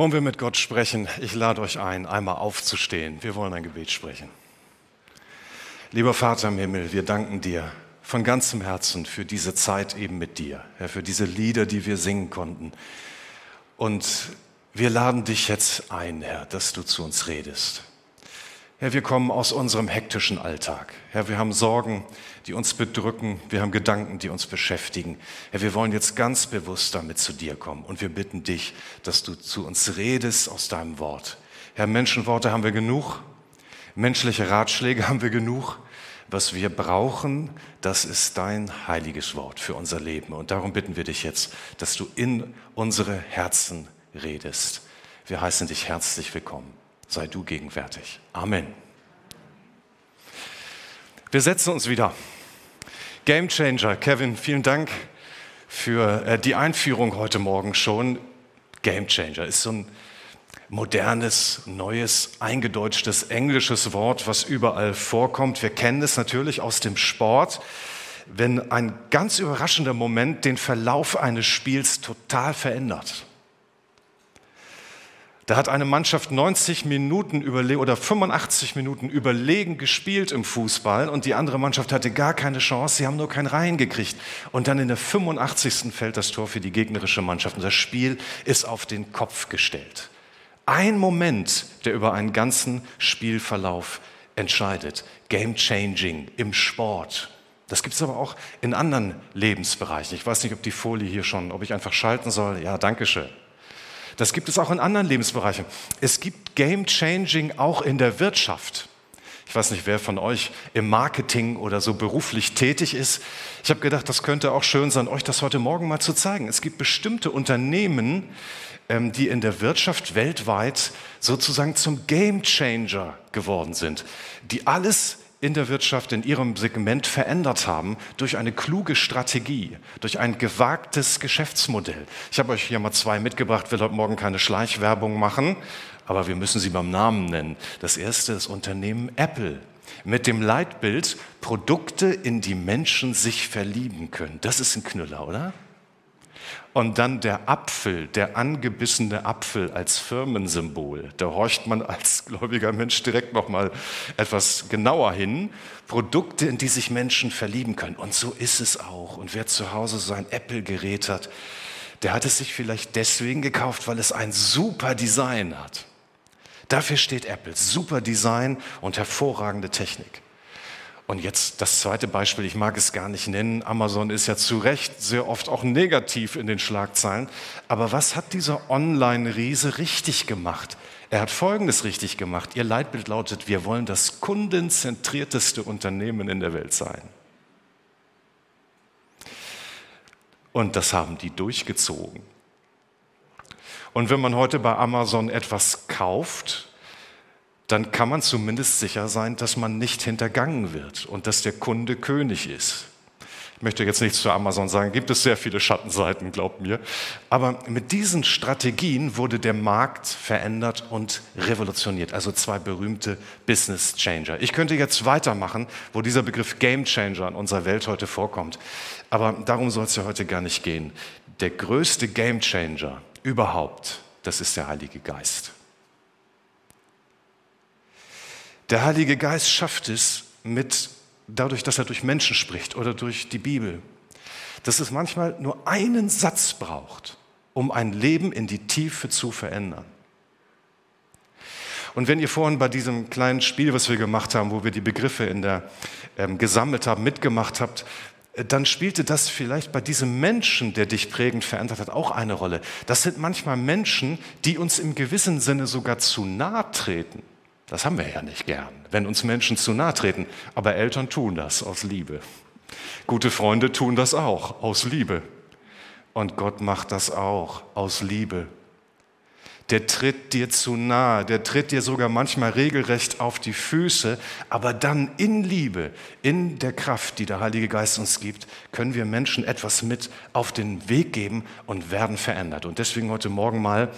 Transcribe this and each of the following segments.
Wollen wir mit Gott sprechen? Ich lade euch ein, einmal aufzustehen. Wir wollen ein Gebet sprechen. Lieber Vater im Himmel, wir danken dir von ganzem Herzen für diese Zeit eben mit dir, für diese Lieder, die wir singen konnten. Und wir laden dich jetzt ein, Herr, dass du zu uns redest. Herr, wir kommen aus unserem hektischen Alltag. Herr, wir haben Sorgen, die uns bedrücken. Wir haben Gedanken, die uns beschäftigen. Herr, wir wollen jetzt ganz bewusst damit zu dir kommen. Und wir bitten dich, dass du zu uns redest aus deinem Wort. Herr, Menschenworte haben wir genug. Menschliche Ratschläge haben wir genug. Was wir brauchen, das ist dein heiliges Wort für unser Leben. Und darum bitten wir dich jetzt, dass du in unsere Herzen redest. Wir heißen dich herzlich willkommen sei du gegenwärtig. Amen. Wir setzen uns wieder. Game Changer, Kevin, vielen Dank für äh, die Einführung heute Morgen schon. Game Changer ist so ein modernes, neues, eingedeutschtes englisches Wort, was überall vorkommt. Wir kennen es natürlich aus dem Sport, wenn ein ganz überraschender Moment den Verlauf eines Spiels total verändert. Da hat eine Mannschaft 90 Minuten oder 85 Minuten überlegen gespielt im Fußball und die andere Mannschaft hatte gar keine Chance, sie haben nur keinen Reihen gekriegt. Und dann in der 85. fällt das Tor für die gegnerische Mannschaft und das Spiel ist auf den Kopf gestellt. Ein Moment, der über einen ganzen Spielverlauf entscheidet. Game changing im Sport. Das gibt es aber auch in anderen Lebensbereichen. Ich weiß nicht, ob die Folie hier schon, ob ich einfach schalten soll. Ja, danke schön. Das gibt es auch in anderen Lebensbereichen. Es gibt Game Changing auch in der Wirtschaft. Ich weiß nicht, wer von euch im Marketing oder so beruflich tätig ist. Ich habe gedacht, das könnte auch schön sein, euch das heute Morgen mal zu zeigen. Es gibt bestimmte Unternehmen, ähm, die in der Wirtschaft weltweit sozusagen zum Game Changer geworden sind, die alles in der Wirtschaft, in ihrem Segment verändert haben durch eine kluge Strategie, durch ein gewagtes Geschäftsmodell. Ich habe euch hier mal zwei mitgebracht, will heute Morgen keine Schleichwerbung machen, aber wir müssen sie beim Namen nennen. Das erste ist Unternehmen Apple mit dem Leitbild Produkte, in die Menschen sich verlieben können. Das ist ein Knüller, oder? Und dann der Apfel, der angebissene Apfel als Firmensymbol. Da horcht man als gläubiger Mensch direkt noch mal etwas genauer hin. Produkte, in die sich Menschen verlieben können. Und so ist es auch. Und wer zu Hause so ein Apple-Gerät hat, der hat es sich vielleicht deswegen gekauft, weil es ein super Design hat. Dafür steht Apple. Super Design und hervorragende Technik. Und jetzt das zweite Beispiel, ich mag es gar nicht nennen. Amazon ist ja zu Recht sehr oft auch negativ in den Schlagzeilen. Aber was hat dieser Online-Riese richtig gemacht? Er hat Folgendes richtig gemacht. Ihr Leitbild lautet, wir wollen das kundenzentrierteste Unternehmen in der Welt sein. Und das haben die durchgezogen. Und wenn man heute bei Amazon etwas kauft, dann kann man zumindest sicher sein, dass man nicht hintergangen wird und dass der Kunde König ist. Ich möchte jetzt nichts zu Amazon sagen, gibt es sehr viele Schattenseiten, glaubt mir. Aber mit diesen Strategien wurde der Markt verändert und revolutioniert. Also zwei berühmte Business Changer. Ich könnte jetzt weitermachen, wo dieser Begriff Game Changer in unserer Welt heute vorkommt. Aber darum soll es ja heute gar nicht gehen. Der größte Game Changer überhaupt, das ist der Heilige Geist. Der Heilige Geist schafft es mit, dadurch, dass er durch Menschen spricht oder durch die Bibel, dass es manchmal nur einen Satz braucht, um ein Leben in die Tiefe zu verändern. Und wenn ihr vorhin bei diesem kleinen Spiel, was wir gemacht haben, wo wir die Begriffe in der, ähm, gesammelt haben, mitgemacht habt, äh, dann spielte das vielleicht bei diesem Menschen, der dich prägend verändert hat, auch eine Rolle. Das sind manchmal Menschen, die uns im gewissen Sinne sogar zu nahe treten. Das haben wir ja nicht gern, wenn uns Menschen zu nahe treten. Aber Eltern tun das aus Liebe. Gute Freunde tun das auch aus Liebe. Und Gott macht das auch aus Liebe. Der tritt dir zu nahe, der tritt dir sogar manchmal regelrecht auf die Füße, aber dann in Liebe, in der Kraft, die der Heilige Geist uns gibt, können wir Menschen etwas mit auf den Weg geben und werden verändert. Und deswegen heute Morgen mal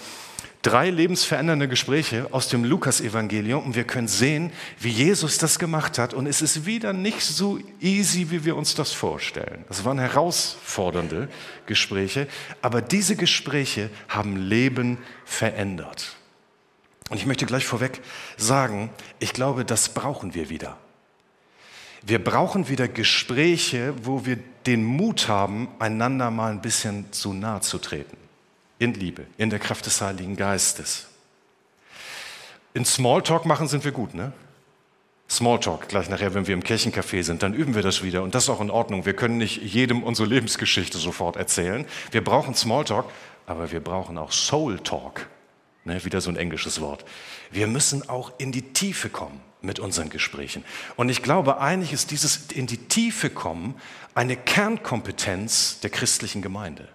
Drei lebensverändernde Gespräche aus dem Lukas-Evangelium und wir können sehen, wie Jesus das gemacht hat. Und es ist wieder nicht so easy, wie wir uns das vorstellen. Das waren herausfordernde Gespräche, aber diese Gespräche haben Leben verändert. Und ich möchte gleich vorweg sagen, ich glaube, das brauchen wir wieder. Wir brauchen wieder Gespräche, wo wir den Mut haben, einander mal ein bisschen zu nahe zu treten in Liebe, in der Kraft des Heiligen Geistes. In Smalltalk machen sind wir gut, ne? Smalltalk, gleich nachher, wenn wir im Kirchencafé sind, dann üben wir das wieder und das ist auch in Ordnung. Wir können nicht jedem unsere Lebensgeschichte sofort erzählen. Wir brauchen Smalltalk, aber wir brauchen auch Soul Talk. Ne, wieder so ein englisches Wort. Wir müssen auch in die Tiefe kommen mit unseren Gesprächen. Und ich glaube, eigentlich ist dieses in die Tiefe kommen eine Kernkompetenz der christlichen Gemeinde.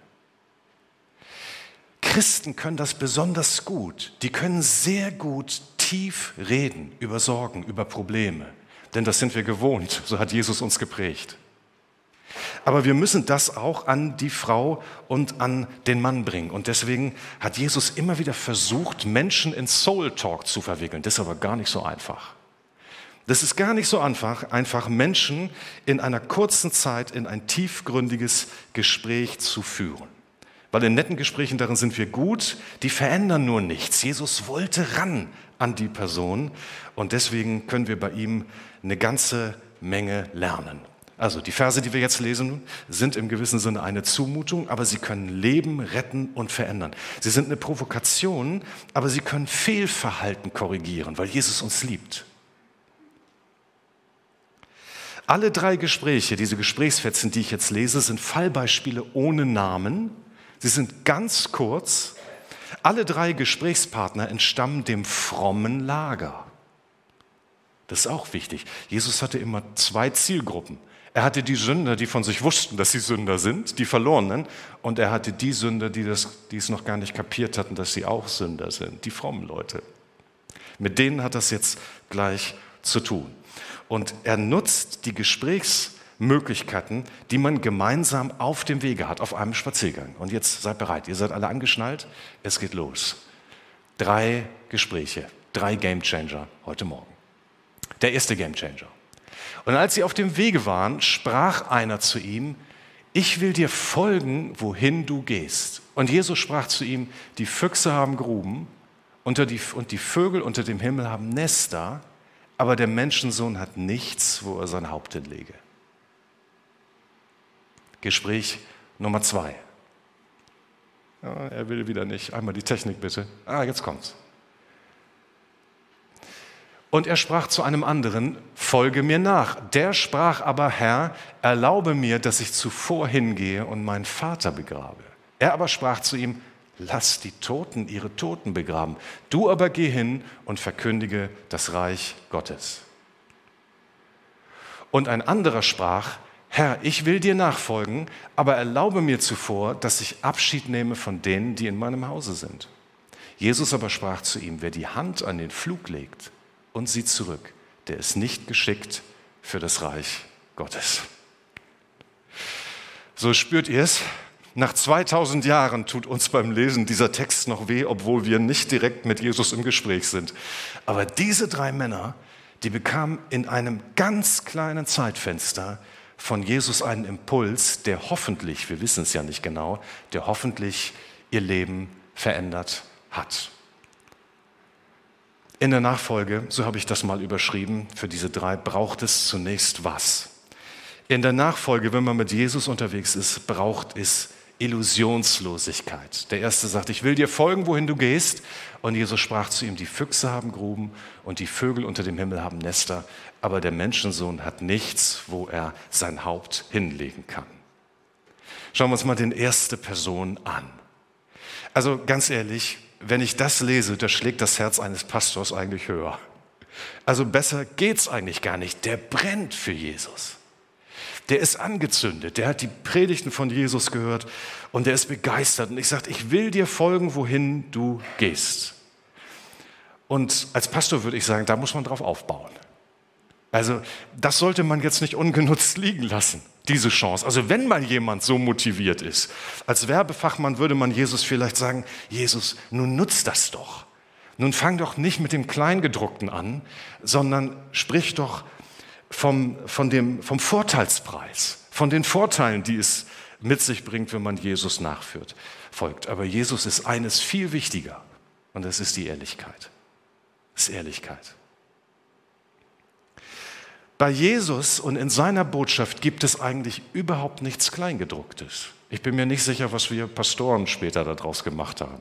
Christen können das besonders gut. Die können sehr gut tief reden über Sorgen, über Probleme. Denn das sind wir gewohnt. So hat Jesus uns geprägt. Aber wir müssen das auch an die Frau und an den Mann bringen. Und deswegen hat Jesus immer wieder versucht, Menschen in Soul Talk zu verwickeln. Das ist aber gar nicht so einfach. Das ist gar nicht so einfach, einfach Menschen in einer kurzen Zeit in ein tiefgründiges Gespräch zu führen. Weil in netten Gesprächen darin sind wir gut, die verändern nur nichts. Jesus wollte ran an die Person und deswegen können wir bei ihm eine ganze Menge lernen. Also die Verse, die wir jetzt lesen, sind im gewissen Sinne eine Zumutung, aber sie können Leben retten und verändern. Sie sind eine Provokation, aber sie können Fehlverhalten korrigieren, weil Jesus uns liebt. Alle drei Gespräche, diese Gesprächsfetzen, die ich jetzt lese, sind Fallbeispiele ohne Namen Sie sind ganz kurz. Alle drei Gesprächspartner entstammen dem frommen Lager. Das ist auch wichtig. Jesus hatte immer zwei Zielgruppen. Er hatte die Sünder, die von sich wussten, dass sie Sünder sind, die Verlorenen, und er hatte die Sünder, die, das, die es noch gar nicht kapiert hatten, dass sie auch Sünder sind, die frommen Leute. Mit denen hat das jetzt gleich zu tun. Und er nutzt die Gesprächs Möglichkeiten, die man gemeinsam auf dem Wege hat, auf einem Spaziergang. Und jetzt seid bereit, ihr seid alle angeschnallt, es geht los. Drei Gespräche, drei Gamechanger heute Morgen. Der erste Gamechanger. Und als sie auf dem Wege waren, sprach einer zu ihm, ich will dir folgen, wohin du gehst. Und Jesus sprach zu ihm, die Füchse haben Gruben und die Vögel unter dem Himmel haben Nester, aber der Menschensohn hat nichts, wo er sein Haupt hinlege. Gespräch Nummer zwei. Ja, er will wieder nicht. Einmal die Technik bitte. Ah, jetzt kommt's. Und er sprach zu einem anderen, folge mir nach. Der sprach aber, Herr, erlaube mir, dass ich zuvor hingehe und meinen Vater begrabe. Er aber sprach zu ihm, lass die Toten ihre Toten begraben. Du aber geh hin und verkündige das Reich Gottes. Und ein anderer sprach, Herr, ich will dir nachfolgen, aber erlaube mir zuvor, dass ich Abschied nehme von denen, die in meinem Hause sind. Jesus aber sprach zu ihm, wer die Hand an den Flug legt und sieht zurück, der ist nicht geschickt für das Reich Gottes. So spürt ihr es. Nach 2000 Jahren tut uns beim Lesen dieser Text noch weh, obwohl wir nicht direkt mit Jesus im Gespräch sind. Aber diese drei Männer, die bekamen in einem ganz kleinen Zeitfenster von Jesus einen Impuls, der hoffentlich, wir wissen es ja nicht genau, der hoffentlich ihr Leben verändert hat. In der Nachfolge, so habe ich das mal überschrieben, für diese drei braucht es zunächst was. In der Nachfolge, wenn man mit Jesus unterwegs ist, braucht es Illusionslosigkeit. Der erste sagt, ich will dir folgen, wohin du gehst. Und Jesus sprach zu ihm, die Füchse haben Gruben und die Vögel unter dem Himmel haben Nester, aber der Menschensohn hat nichts, wo er sein Haupt hinlegen kann. Schauen wir uns mal den erste Person an. Also ganz ehrlich, wenn ich das lese, da schlägt das Herz eines Pastors eigentlich höher. Also besser geht's eigentlich gar nicht. Der brennt für Jesus der ist angezündet, der hat die Predigten von Jesus gehört und der ist begeistert. Und ich sage, ich will dir folgen, wohin du gehst. Und als Pastor würde ich sagen, da muss man drauf aufbauen. Also das sollte man jetzt nicht ungenutzt liegen lassen, diese Chance. Also wenn mal jemand so motiviert ist, als Werbefachmann würde man Jesus vielleicht sagen, Jesus, nun nutzt das doch. Nun fang doch nicht mit dem Kleingedruckten an, sondern sprich doch vom, von dem, vom Vorteilspreis, von den Vorteilen, die es mit sich bringt, wenn man Jesus nachführt, folgt. Aber Jesus ist eines viel wichtiger und das ist die Ehrlichkeit. Das ist Ehrlichkeit. Bei Jesus und in seiner Botschaft gibt es eigentlich überhaupt nichts Kleingedrucktes. Ich bin mir nicht sicher, was wir Pastoren später daraus gemacht haben.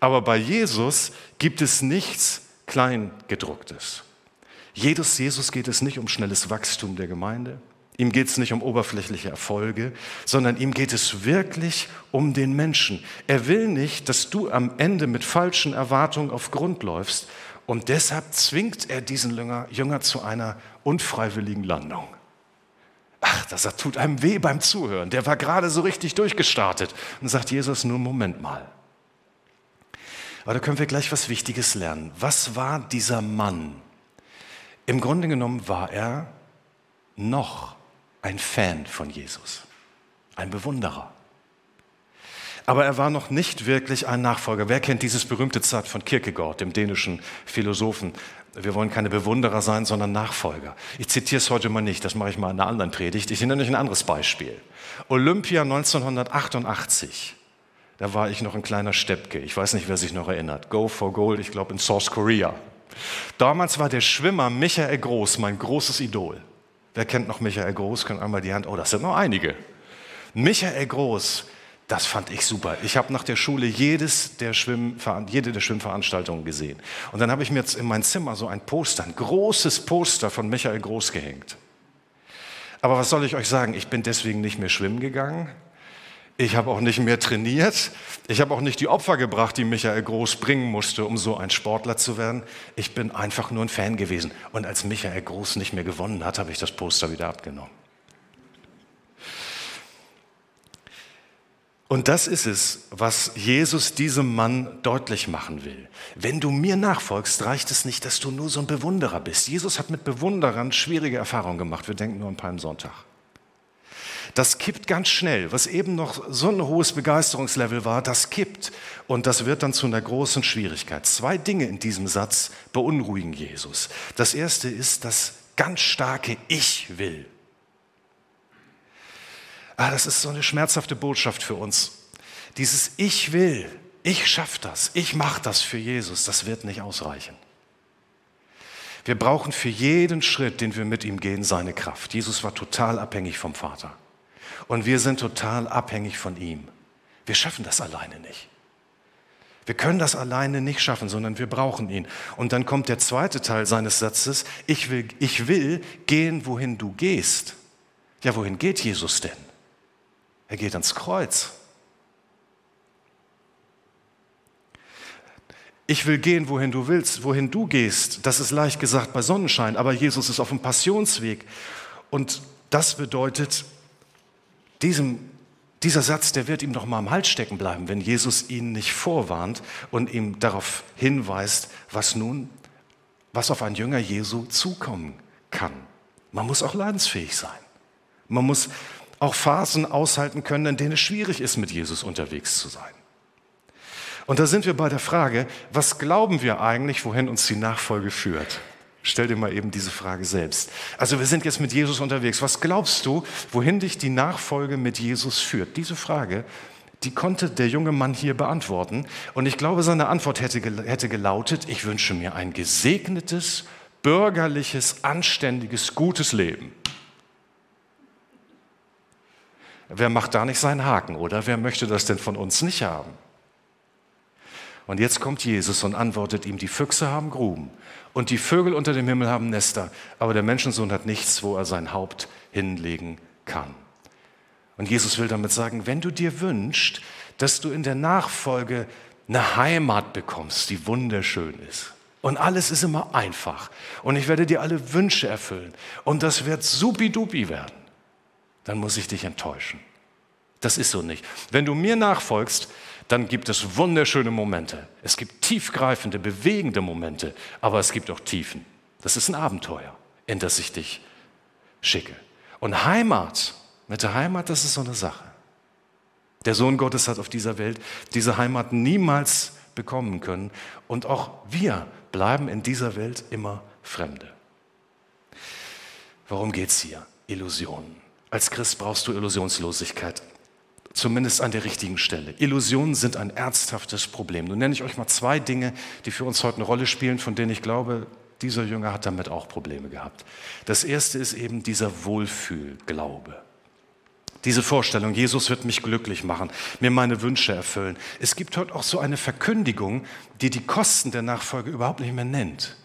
Aber bei Jesus gibt es nichts Kleingedrucktes. Jesus, Jesus geht es nicht um schnelles Wachstum der Gemeinde. Ihm geht es nicht um oberflächliche Erfolge, sondern ihm geht es wirklich um den Menschen. Er will nicht, dass du am Ende mit falschen Erwartungen auf Grund läufst, und deshalb zwingt er diesen Jünger, Jünger zu einer unfreiwilligen Landung. Ach, das tut einem weh beim Zuhören. Der war gerade so richtig durchgestartet. Und sagt Jesus, nur Moment mal. Aber da können wir gleich was Wichtiges lernen. Was war dieser Mann? Im Grunde genommen war er noch ein Fan von Jesus, ein Bewunderer. Aber er war noch nicht wirklich ein Nachfolger. Wer kennt dieses berühmte Zitat von Kierkegaard, dem dänischen Philosophen? Wir wollen keine Bewunderer sein, sondern Nachfolger. Ich zitiere es heute mal nicht, das mache ich mal in einer anderen Predigt. Ich nenne euch ein anderes Beispiel. Olympia 1988. Da war ich noch ein kleiner Steppke. Ich weiß nicht, wer sich noch erinnert. Go for Gold, ich glaube in South Korea. Damals war der Schwimmer Michael Groß mein großes Idol. Wer kennt noch Michael Groß? Können einmal die Hand. Oh, das sind noch einige. Michael Groß das fand ich super. Ich habe nach der Schule jedes der jede der Schwimmveranstaltungen gesehen. Und dann habe ich mir jetzt in mein Zimmer so ein Poster, ein großes Poster von Michael Groß gehängt. Aber was soll ich euch sagen? Ich bin deswegen nicht mehr schwimmen gegangen. Ich habe auch nicht mehr trainiert. Ich habe auch nicht die Opfer gebracht, die Michael Groß bringen musste, um so ein Sportler zu werden. Ich bin einfach nur ein Fan gewesen. Und als Michael Groß nicht mehr gewonnen hat, habe ich das Poster wieder abgenommen. Und das ist es, was Jesus diesem Mann deutlich machen will. Wenn du mir nachfolgst, reicht es nicht, dass du nur so ein Bewunderer bist. Jesus hat mit Bewunderern schwierige Erfahrungen gemacht. Wir denken nur an Palmsonntag. Das kippt ganz schnell. Was eben noch so ein hohes Begeisterungslevel war, das kippt. Und das wird dann zu einer großen Schwierigkeit. Zwei Dinge in diesem Satz beunruhigen Jesus. Das erste ist das ganz starke Ich will. Ah, das ist so eine schmerzhafte Botschaft für uns. Dieses Ich will, ich schaffe das, ich mache das für Jesus, das wird nicht ausreichen. Wir brauchen für jeden Schritt, den wir mit ihm gehen, seine Kraft. Jesus war total abhängig vom Vater. Und wir sind total abhängig von ihm. Wir schaffen das alleine nicht. Wir können das alleine nicht schaffen, sondern wir brauchen ihn. Und dann kommt der zweite Teil seines Satzes, ich will, ich will gehen, wohin du gehst. Ja, wohin geht Jesus denn? Er geht ans Kreuz. Ich will gehen, wohin du willst, wohin du gehst. Das ist leicht gesagt bei Sonnenschein, aber Jesus ist auf dem Passionsweg. Und das bedeutet, diesem, dieser Satz, der wird ihm doch mal am Hals stecken bleiben, wenn Jesus ihn nicht vorwarnt und ihm darauf hinweist, was nun, was auf einen Jünger Jesu zukommen kann. Man muss auch leidensfähig sein. Man muss auch Phasen aushalten können, in denen es schwierig ist, mit Jesus unterwegs zu sein. Und da sind wir bei der Frage, was glauben wir eigentlich, wohin uns die Nachfolge führt? Stell dir mal eben diese Frage selbst. Also wir sind jetzt mit Jesus unterwegs. Was glaubst du, wohin dich die Nachfolge mit Jesus führt? Diese Frage, die konnte der junge Mann hier beantworten. Und ich glaube, seine Antwort hätte, hätte gelautet, ich wünsche mir ein gesegnetes, bürgerliches, anständiges, gutes Leben. Wer macht da nicht seinen Haken, oder? Wer möchte das denn von uns nicht haben? Und jetzt kommt Jesus und antwortet ihm, die Füchse haben Gruben und die Vögel unter dem Himmel haben Nester, aber der Menschensohn hat nichts, wo er sein Haupt hinlegen kann. Und Jesus will damit sagen, wenn du dir wünschst, dass du in der Nachfolge eine Heimat bekommst, die wunderschön ist, und alles ist immer einfach, und ich werde dir alle Wünsche erfüllen, und das wird supidupi werden, dann muss ich dich enttäuschen. Das ist so nicht. Wenn du mir nachfolgst, dann gibt es wunderschöne Momente. Es gibt tiefgreifende, bewegende Momente, aber es gibt auch Tiefen. Das ist ein Abenteuer. in das ich dich schicke. Und Heimat, mit der Heimat, das ist so eine Sache. Der Sohn Gottes hat auf dieser Welt diese Heimat niemals bekommen können. Und auch wir bleiben in dieser Welt immer Fremde. Worum geht es hier? Illusionen. Als Christ brauchst du Illusionslosigkeit. Zumindest an der richtigen Stelle. Illusionen sind ein ernsthaftes Problem. Nun nenne ich euch mal zwei Dinge, die für uns heute eine Rolle spielen, von denen ich glaube, dieser Jünger hat damit auch Probleme gehabt. Das erste ist eben dieser Wohlfühlglaube. Diese Vorstellung, Jesus wird mich glücklich machen, mir meine Wünsche erfüllen. Es gibt heute auch so eine Verkündigung, die die Kosten der Nachfolge überhaupt nicht mehr nennt.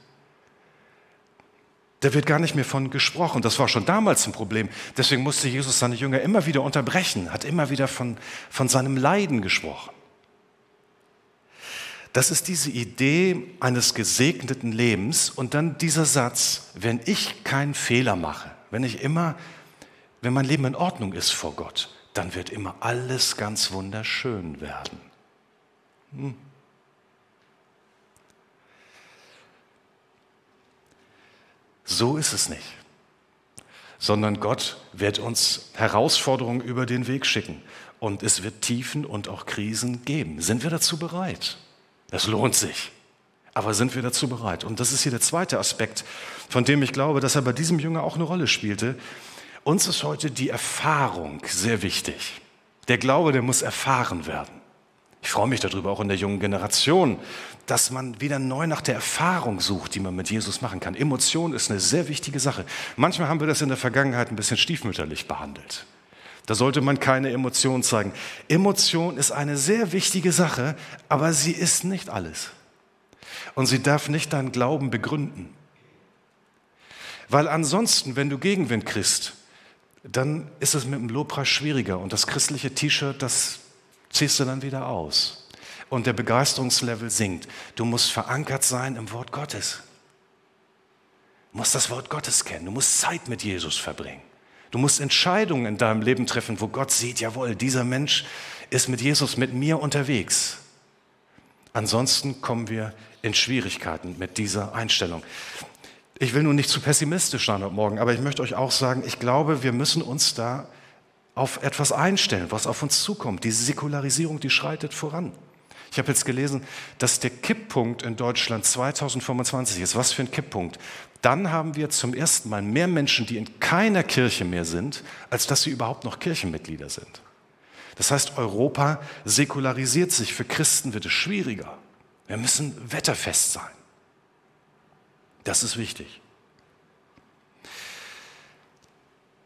Da wird gar nicht mehr von gesprochen. Das war schon damals ein Problem. Deswegen musste Jesus seine Jünger immer wieder unterbrechen, hat immer wieder von, von seinem Leiden gesprochen. Das ist diese Idee eines gesegneten Lebens und dann dieser Satz, wenn ich keinen Fehler mache, wenn ich immer wenn mein Leben in Ordnung ist vor Gott, dann wird immer alles ganz wunderschön werden. Hm. So ist es nicht, sondern Gott wird uns Herausforderungen über den Weg schicken und es wird Tiefen und auch Krisen geben. Sind wir dazu bereit? Das lohnt sich. Aber sind wir dazu bereit? Und das ist hier der zweite Aspekt, von dem ich glaube, dass er bei diesem Jünger auch eine Rolle spielte. Uns ist heute die Erfahrung sehr wichtig. Der Glaube, der muss erfahren werden. Ich freue mich darüber, auch in der jungen Generation, dass man wieder neu nach der Erfahrung sucht, die man mit Jesus machen kann. Emotion ist eine sehr wichtige Sache. Manchmal haben wir das in der Vergangenheit ein bisschen stiefmütterlich behandelt. Da sollte man keine Emotion zeigen. Emotion ist eine sehr wichtige Sache, aber sie ist nicht alles. Und sie darf nicht deinen Glauben begründen. Weil ansonsten, wenn du Gegenwind kriegst, dann ist es mit dem Lobpreis schwieriger und das christliche T-Shirt, das ziehst du dann wieder aus. Und der Begeisterungslevel sinkt. Du musst verankert sein im Wort Gottes. Du musst das Wort Gottes kennen. Du musst Zeit mit Jesus verbringen. Du musst Entscheidungen in deinem Leben treffen, wo Gott sieht, jawohl, dieser Mensch ist mit Jesus, mit mir unterwegs. Ansonsten kommen wir in Schwierigkeiten mit dieser Einstellung. Ich will nun nicht zu pessimistisch sein heute Morgen, aber ich möchte euch auch sagen, ich glaube, wir müssen uns da auf etwas einstellen, was auf uns zukommt. Diese Säkularisierung, die schreitet voran. Ich habe jetzt gelesen, dass der Kipppunkt in Deutschland 2025 ist. Was für ein Kipppunkt. Dann haben wir zum ersten Mal mehr Menschen, die in keiner Kirche mehr sind, als dass sie überhaupt noch Kirchenmitglieder sind. Das heißt, Europa säkularisiert sich. Für Christen wird es schwieriger. Wir müssen wetterfest sein. Das ist wichtig.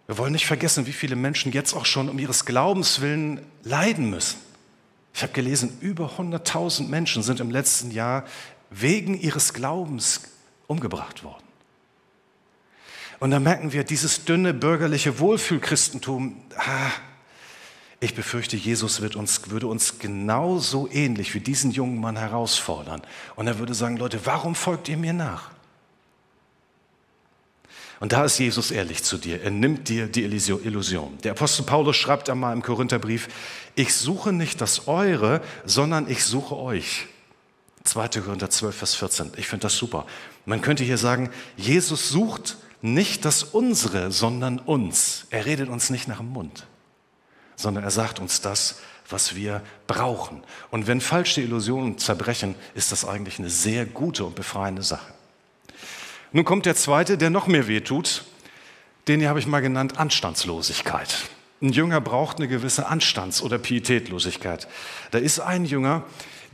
Wir wollen nicht vergessen, wie viele Menschen jetzt auch schon um ihres Glaubens willen leiden müssen. Ich habe gelesen, über 100.000 Menschen sind im letzten Jahr wegen ihres Glaubens umgebracht worden. Und da merken wir, dieses dünne bürgerliche Wohlfühlchristentum, ah, ich befürchte, Jesus uns, würde uns genauso ähnlich wie diesen jungen Mann herausfordern. Und er würde sagen, Leute, warum folgt ihr mir nach? Und da ist Jesus ehrlich zu dir. Er nimmt dir die Illusion. Der Apostel Paulus schreibt einmal im Korintherbrief, ich suche nicht das Eure, sondern ich suche euch. 2. Korinther 12, Vers 14. Ich finde das super. Man könnte hier sagen, Jesus sucht nicht das Unsere, sondern uns. Er redet uns nicht nach dem Mund, sondern er sagt uns das, was wir brauchen. Und wenn falsche Illusionen zerbrechen, ist das eigentlich eine sehr gute und befreiende Sache. Nun kommt der zweite, der noch mehr wehtut. Den hier habe ich mal genannt Anstandslosigkeit. Ein Jünger braucht eine gewisse Anstands- oder Pietätlosigkeit. Da ist ein Jünger,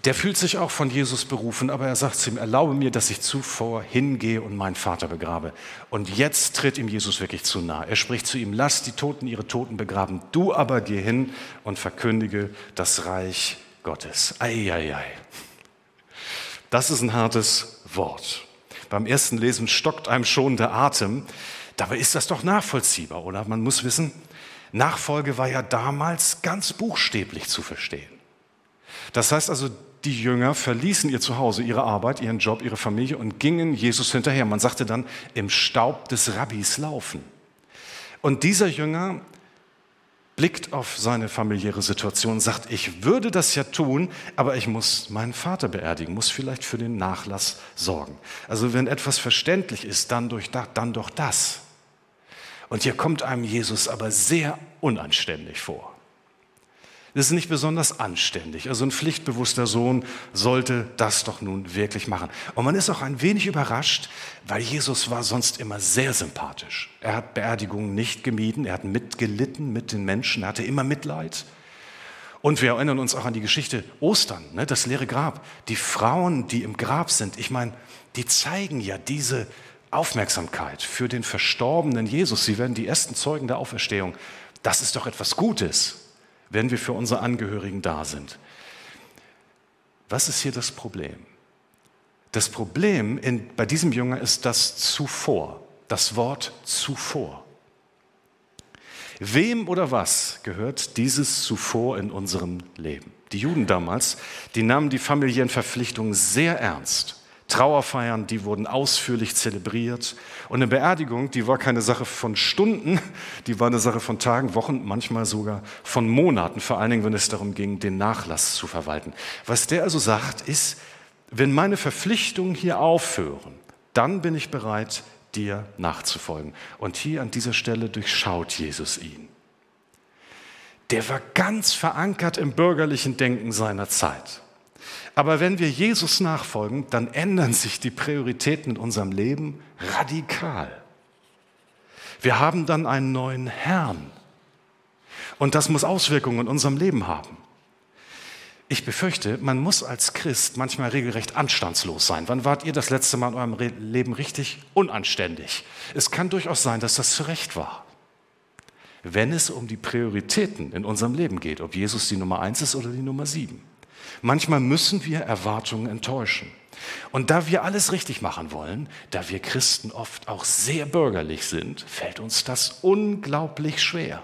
der fühlt sich auch von Jesus berufen, aber er sagt zu ihm, erlaube mir, dass ich zuvor hingehe und meinen Vater begrabe. Und jetzt tritt ihm Jesus wirklich zu nahe. Er spricht zu ihm, lass die Toten ihre Toten begraben, du aber geh hin und verkündige das Reich Gottes. Eieiei. Das ist ein hartes Wort. Beim ersten Lesen stockt einem schon der Atem. Dabei ist das doch nachvollziehbar, oder? Man muss wissen, Nachfolge war ja damals ganz buchstäblich zu verstehen. Das heißt also, die Jünger verließen ihr Zuhause, ihre Arbeit, ihren Job, ihre Familie und gingen Jesus hinterher. Man sagte dann, im Staub des Rabbis laufen. Und dieser Jünger blickt auf seine familiäre Situation, sagt, ich würde das ja tun, aber ich muss meinen Vater beerdigen, muss vielleicht für den Nachlass sorgen. Also wenn etwas verständlich ist, dann, durch, dann doch das. Und hier kommt einem Jesus aber sehr unanständig vor. Das ist nicht besonders anständig. Also ein pflichtbewusster Sohn sollte das doch nun wirklich machen. Und man ist auch ein wenig überrascht, weil Jesus war sonst immer sehr sympathisch. Er hat Beerdigungen nicht gemieden, er hat mitgelitten mit den Menschen, er hatte immer Mitleid. Und wir erinnern uns auch an die Geschichte Ostern, ne, das leere Grab. Die Frauen, die im Grab sind, ich meine, die zeigen ja diese Aufmerksamkeit für den verstorbenen Jesus. Sie werden die ersten Zeugen der Auferstehung. Das ist doch etwas Gutes wenn wir für unsere Angehörigen da sind. Was ist hier das Problem? Das Problem in, bei diesem Jünger ist das zuvor, das Wort zuvor. Wem oder was gehört dieses zuvor in unserem Leben? Die Juden damals, die nahmen die familiären Verpflichtungen sehr ernst. Trauerfeiern, die wurden ausführlich zelebriert. Und eine Beerdigung, die war keine Sache von Stunden, die war eine Sache von Tagen, Wochen, manchmal sogar von Monaten, vor allen Dingen, wenn es darum ging, den Nachlass zu verwalten. Was der also sagt, ist, wenn meine Verpflichtungen hier aufhören, dann bin ich bereit, dir nachzufolgen. Und hier an dieser Stelle durchschaut Jesus ihn. Der war ganz verankert im bürgerlichen Denken seiner Zeit. Aber wenn wir Jesus nachfolgen, dann ändern sich die Prioritäten in unserem Leben radikal. Wir haben dann einen neuen Herrn. Und das muss Auswirkungen in unserem Leben haben. Ich befürchte, man muss als Christ manchmal regelrecht anstandslos sein. Wann wart ihr das letzte Mal in eurem Leben richtig unanständig? Es kann durchaus sein, dass das zu Recht war. Wenn es um die Prioritäten in unserem Leben geht, ob Jesus die Nummer eins ist oder die Nummer sieben. Manchmal müssen wir Erwartungen enttäuschen. Und da wir alles richtig machen wollen, da wir Christen oft auch sehr bürgerlich sind, fällt uns das unglaublich schwer.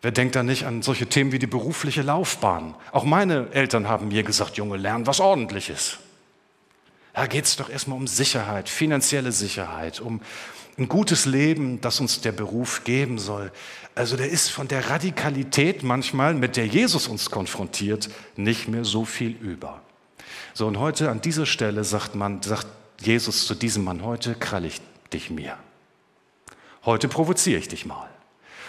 Wer denkt da nicht an solche Themen wie die berufliche Laufbahn? Auch meine Eltern haben mir gesagt, Junge, lern was ordentliches. Da geht es doch erstmal um Sicherheit, finanzielle Sicherheit, um ein gutes Leben, das uns der Beruf geben soll. Also der ist von der Radikalität manchmal, mit der Jesus uns konfrontiert, nicht mehr so viel über. So und heute an dieser Stelle sagt man, sagt Jesus zu diesem Mann, heute krall ich dich mir. Heute provoziere ich dich mal.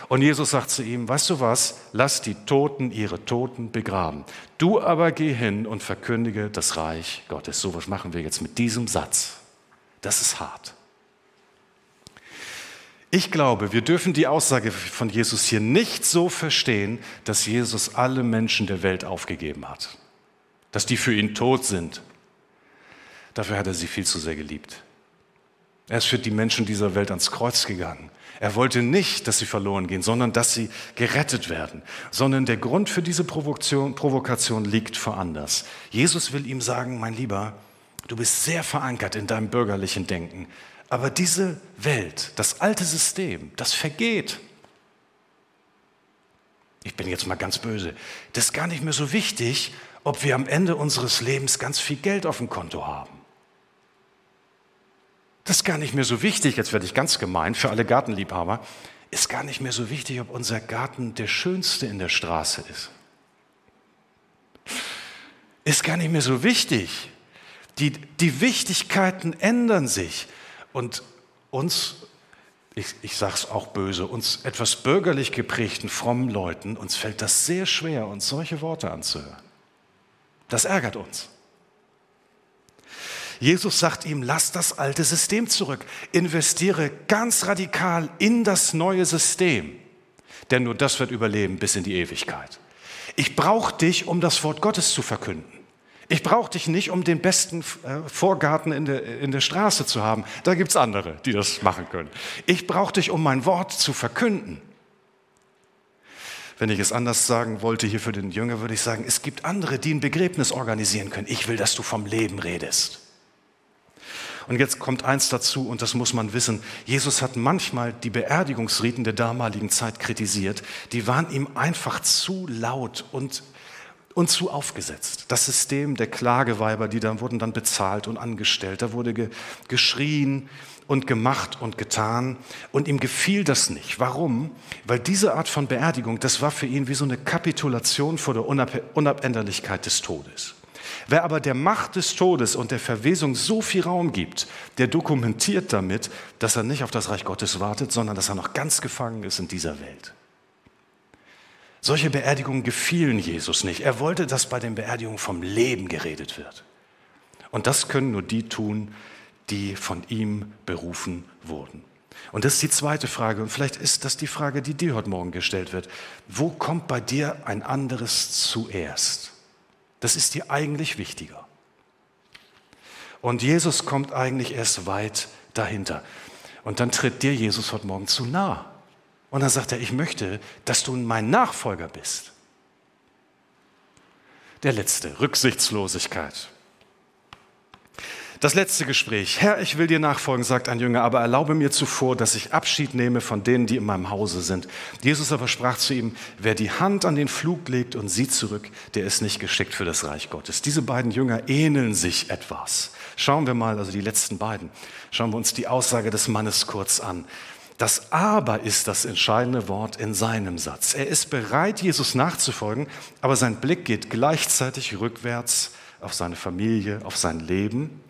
Und Jesus sagt zu ihm, weißt du was, lass die Toten ihre Toten begraben. Du aber geh hin und verkündige das Reich Gottes. So was machen wir jetzt mit diesem Satz. Das ist hart. Ich glaube, wir dürfen die Aussage von Jesus hier nicht so verstehen, dass Jesus alle Menschen der Welt aufgegeben hat, dass die für ihn tot sind. Dafür hat er sie viel zu sehr geliebt. Er ist für die Menschen dieser Welt ans Kreuz gegangen. Er wollte nicht, dass sie verloren gehen, sondern dass sie gerettet werden. Sondern der Grund für diese Provokation, Provokation liegt woanders. Jesus will ihm sagen, mein Lieber, du bist sehr verankert in deinem bürgerlichen Denken. Aber diese Welt, das alte System, das vergeht. Ich bin jetzt mal ganz böse. Das ist gar nicht mehr so wichtig, ob wir am Ende unseres Lebens ganz viel Geld auf dem Konto haben. Das ist gar nicht mehr so wichtig, jetzt werde ich ganz gemein für alle Gartenliebhaber, ist gar nicht mehr so wichtig, ob unser Garten der schönste in der Straße ist. Ist gar nicht mehr so wichtig. Die, die Wichtigkeiten ändern sich. Und uns, ich, ich sage es auch böse, uns etwas bürgerlich geprägten, frommen Leuten, uns fällt das sehr schwer, uns solche Worte anzuhören. Das ärgert uns. Jesus sagt ihm, lass das alte System zurück, investiere ganz radikal in das neue System, denn nur das wird überleben bis in die Ewigkeit. Ich brauche dich, um das Wort Gottes zu verkünden. Ich brauche dich nicht, um den besten äh, Vorgarten in der, in der Straße zu haben. Da gibt es andere, die das machen können. Ich brauche dich, um mein Wort zu verkünden. Wenn ich es anders sagen wollte hier für den Jünger, würde ich sagen, es gibt andere, die ein Begräbnis organisieren können. Ich will, dass du vom Leben redest. Und jetzt kommt eins dazu, und das muss man wissen. Jesus hat manchmal die Beerdigungsriten der damaligen Zeit kritisiert. Die waren ihm einfach zu laut und und zu aufgesetzt. Das System der Klageweiber, die dann wurden dann bezahlt und angestellt. Da wurde ge geschrien und gemacht und getan. Und ihm gefiel das nicht. Warum? Weil diese Art von Beerdigung, das war für ihn wie so eine Kapitulation vor der Unab Unabänderlichkeit des Todes. Wer aber der Macht des Todes und der Verwesung so viel Raum gibt, der dokumentiert damit, dass er nicht auf das Reich Gottes wartet, sondern dass er noch ganz gefangen ist in dieser Welt. Solche Beerdigungen gefielen Jesus nicht. Er wollte, dass bei den Beerdigungen vom Leben geredet wird. Und das können nur die tun, die von ihm berufen wurden. Und das ist die zweite Frage. Und vielleicht ist das die Frage, die dir heute Morgen gestellt wird. Wo kommt bei dir ein anderes zuerst? Das ist dir eigentlich wichtiger. Und Jesus kommt eigentlich erst weit dahinter. Und dann tritt dir Jesus heute Morgen zu nah. Und dann sagt er, ich möchte, dass du mein Nachfolger bist. Der letzte, Rücksichtslosigkeit. Das letzte Gespräch. Herr, ich will dir nachfolgen, sagt ein Jünger, aber erlaube mir zuvor, dass ich Abschied nehme von denen, die in meinem Hause sind. Jesus aber sprach zu ihm, wer die Hand an den Flug legt und sieht zurück, der ist nicht geschickt für das Reich Gottes. Diese beiden Jünger ähneln sich etwas. Schauen wir mal, also die letzten beiden, schauen wir uns die Aussage des Mannes kurz an. Das Aber ist das entscheidende Wort in seinem Satz. Er ist bereit, Jesus nachzufolgen, aber sein Blick geht gleichzeitig rückwärts auf seine Familie, auf sein Leben.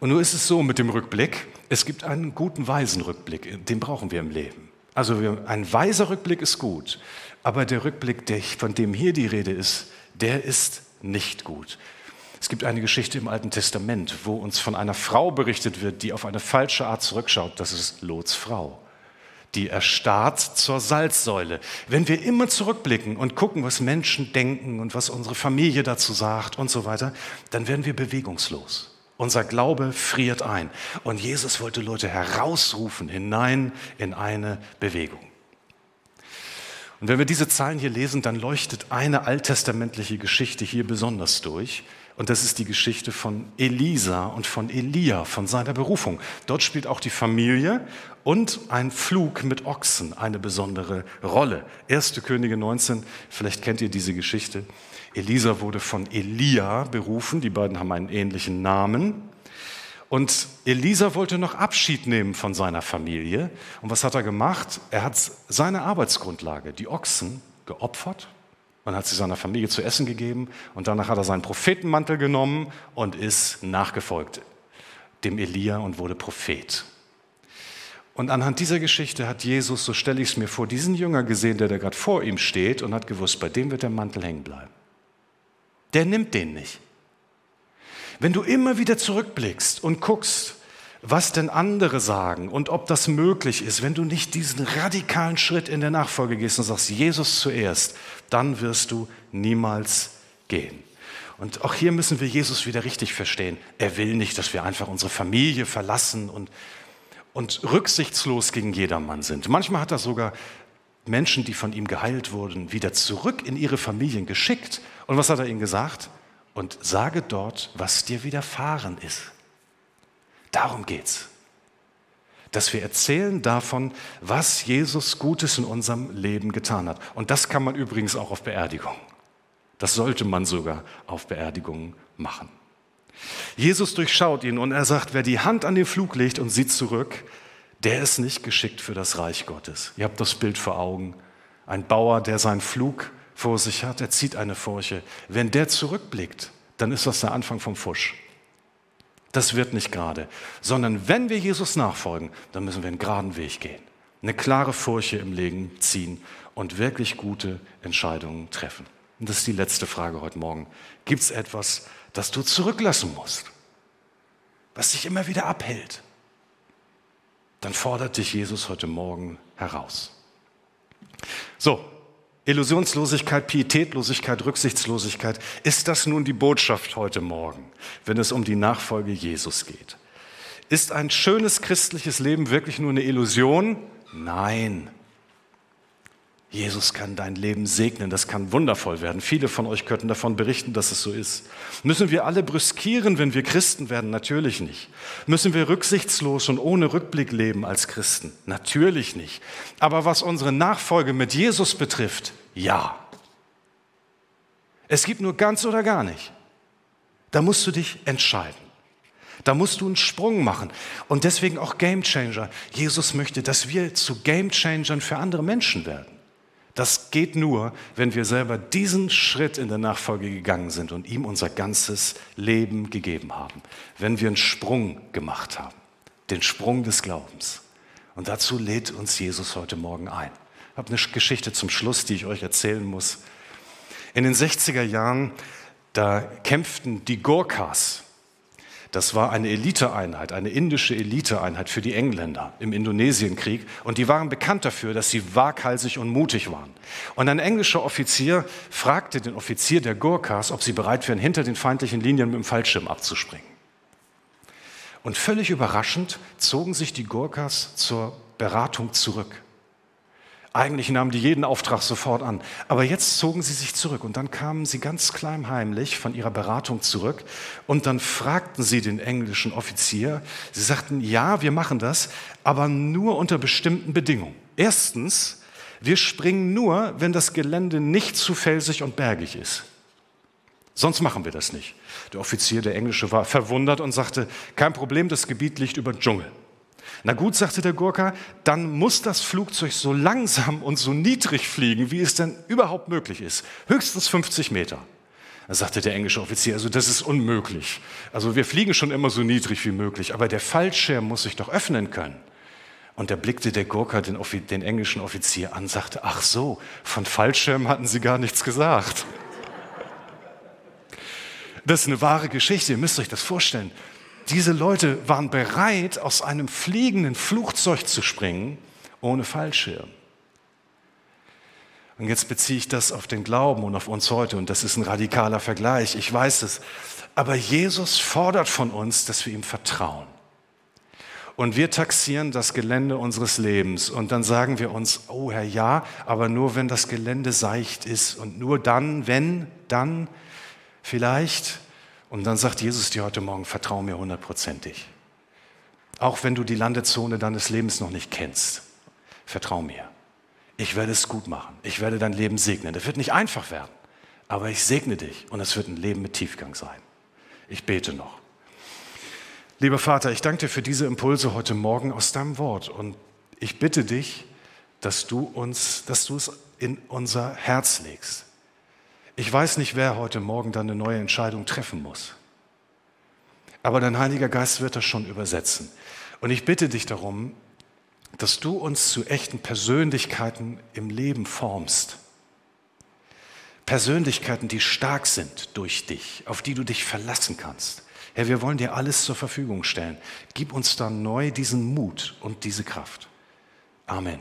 Und nur ist es so mit dem Rückblick, es gibt einen guten, weisen Rückblick, den brauchen wir im Leben. Also ein weiser Rückblick ist gut, aber der Rückblick, von dem hier die Rede ist, der ist nicht gut. Es gibt eine Geschichte im Alten Testament, wo uns von einer Frau berichtet wird, die auf eine falsche Art zurückschaut. Das ist Lots Frau. Die erstarrt zur Salzsäule. Wenn wir immer zurückblicken und gucken, was Menschen denken und was unsere Familie dazu sagt und so weiter, dann werden wir bewegungslos. Unser Glaube friert ein. Und Jesus wollte Leute herausrufen hinein in eine Bewegung. Und wenn wir diese Zahlen hier lesen, dann leuchtet eine alttestamentliche Geschichte hier besonders durch. Und das ist die Geschichte von Elisa und von Elia, von seiner Berufung. Dort spielt auch die Familie und ein Flug mit Ochsen eine besondere Rolle. Erste Könige 19, vielleicht kennt ihr diese Geschichte. Elisa wurde von Elia berufen, die beiden haben einen ähnlichen Namen. Und Elisa wollte noch Abschied nehmen von seiner Familie. Und was hat er gemacht? Er hat seine Arbeitsgrundlage, die Ochsen, geopfert und hat sie seiner Familie zu essen gegeben. Und danach hat er seinen Prophetenmantel genommen und ist nachgefolgt dem Elia und wurde Prophet. Und anhand dieser Geschichte hat Jesus, so stelle ich es mir vor, diesen Jünger gesehen, der da gerade vor ihm steht und hat gewusst, bei dem wird der Mantel hängen bleiben der nimmt den nicht. Wenn du immer wieder zurückblickst und guckst, was denn andere sagen und ob das möglich ist, wenn du nicht diesen radikalen Schritt in der Nachfolge gehst und sagst, Jesus zuerst, dann wirst du niemals gehen. Und auch hier müssen wir Jesus wieder richtig verstehen. Er will nicht, dass wir einfach unsere Familie verlassen und, und rücksichtslos gegen jedermann sind. Manchmal hat er sogar Menschen, die von ihm geheilt wurden, wieder zurück in ihre Familien geschickt. Und was hat er ihnen gesagt? Und sage dort, was dir widerfahren ist. Darum geht's. Dass wir erzählen davon, was Jesus Gutes in unserem Leben getan hat. Und das kann man übrigens auch auf Beerdigung. Das sollte man sogar auf Beerdigungen machen. Jesus durchschaut ihn und er sagt, wer die Hand an den Flug legt und sieht zurück, der ist nicht geschickt für das Reich Gottes. Ihr habt das Bild vor Augen. Ein Bauer, der seinen Flug vor sich hat, er zieht eine Furche. Wenn der zurückblickt, dann ist das der Anfang vom Fusch. Das wird nicht gerade, sondern wenn wir Jesus nachfolgen, dann müssen wir einen geraden Weg gehen, eine klare Furche im Leben ziehen und wirklich gute Entscheidungen treffen. Und das ist die letzte Frage heute Morgen. Gibt es etwas, das du zurücklassen musst, was dich immer wieder abhält? dann fordert dich Jesus heute Morgen heraus. So, Illusionslosigkeit, Pietätlosigkeit, Rücksichtslosigkeit, ist das nun die Botschaft heute Morgen, wenn es um die Nachfolge Jesus geht? Ist ein schönes christliches Leben wirklich nur eine Illusion? Nein. Jesus kann dein Leben segnen, das kann wundervoll werden. Viele von euch könnten davon berichten, dass es so ist. Müssen wir alle brüskieren, wenn wir Christen werden? Natürlich nicht. Müssen wir rücksichtslos und ohne Rückblick leben als Christen? Natürlich nicht. Aber was unsere Nachfolge mit Jesus betrifft, ja. Es gibt nur ganz oder gar nicht. Da musst du dich entscheiden. Da musst du einen Sprung machen. Und deswegen auch Game Changer. Jesus möchte, dass wir zu Game Changern für andere Menschen werden. Das geht nur, wenn wir selber diesen Schritt in der Nachfolge gegangen sind und ihm unser ganzes Leben gegeben haben. Wenn wir einen Sprung gemacht haben, den Sprung des Glaubens. Und dazu lädt uns Jesus heute Morgen ein. Ich habe eine Geschichte zum Schluss, die ich euch erzählen muss. In den 60er Jahren, da kämpften die Gorkas, das war eine Eliteeinheit, eine indische Eliteeinheit für die Engländer im Indonesienkrieg. Und die waren bekannt dafür, dass sie waghalsig und mutig waren. Und ein englischer Offizier fragte den Offizier der Gurkhas, ob sie bereit wären, hinter den feindlichen Linien mit dem Fallschirm abzuspringen. Und völlig überraschend zogen sich die Gurkhas zur Beratung zurück. Eigentlich nahmen die jeden Auftrag sofort an. Aber jetzt zogen sie sich zurück und dann kamen sie ganz klaimheimlich von ihrer Beratung zurück und dann fragten sie den englischen Offizier, sie sagten, ja, wir machen das, aber nur unter bestimmten Bedingungen. Erstens, wir springen nur, wenn das Gelände nicht zu felsig und bergig ist. Sonst machen wir das nicht. Der Offizier, der Englische, war verwundert und sagte, kein Problem, das Gebiet liegt über Dschungel. Na gut, sagte der Gurka, dann muss das Flugzeug so langsam und so niedrig fliegen, wie es denn überhaupt möglich ist. Höchstens 50 Meter. Da sagte der englische Offizier, also das ist unmöglich. Also wir fliegen schon immer so niedrig wie möglich, aber der Fallschirm muss sich doch öffnen können. Und da blickte der Gurka den, den englischen Offizier an, sagte, ach so, von Fallschirm hatten Sie gar nichts gesagt. Das ist eine wahre Geschichte, ihr müsst euch das vorstellen. Diese Leute waren bereit, aus einem fliegenden Flugzeug zu springen, ohne Fallschirm. Und jetzt beziehe ich das auf den Glauben und auf uns heute. Und das ist ein radikaler Vergleich, ich weiß es. Aber Jesus fordert von uns, dass wir ihm vertrauen. Und wir taxieren das Gelände unseres Lebens. Und dann sagen wir uns, oh Herr, ja, aber nur wenn das Gelände seicht ist. Und nur dann, wenn, dann vielleicht. Und dann sagt Jesus dir heute Morgen, vertrau mir hundertprozentig. Auch wenn du die Landezone deines Lebens noch nicht kennst, vertrau mir. Ich werde es gut machen. Ich werde dein Leben segnen. Das wird nicht einfach werden, aber ich segne dich und es wird ein Leben mit Tiefgang sein. Ich bete noch. Lieber Vater, ich danke dir für diese Impulse heute Morgen aus deinem Wort und ich bitte dich, dass du uns, dass du es in unser Herz legst, ich weiß nicht, wer heute Morgen dann eine neue Entscheidung treffen muss. Aber dein Heiliger Geist wird das schon übersetzen. Und ich bitte dich darum, dass du uns zu echten Persönlichkeiten im Leben formst. Persönlichkeiten, die stark sind durch dich, auf die du dich verlassen kannst. Herr, wir wollen dir alles zur Verfügung stellen. Gib uns dann neu diesen Mut und diese Kraft. Amen.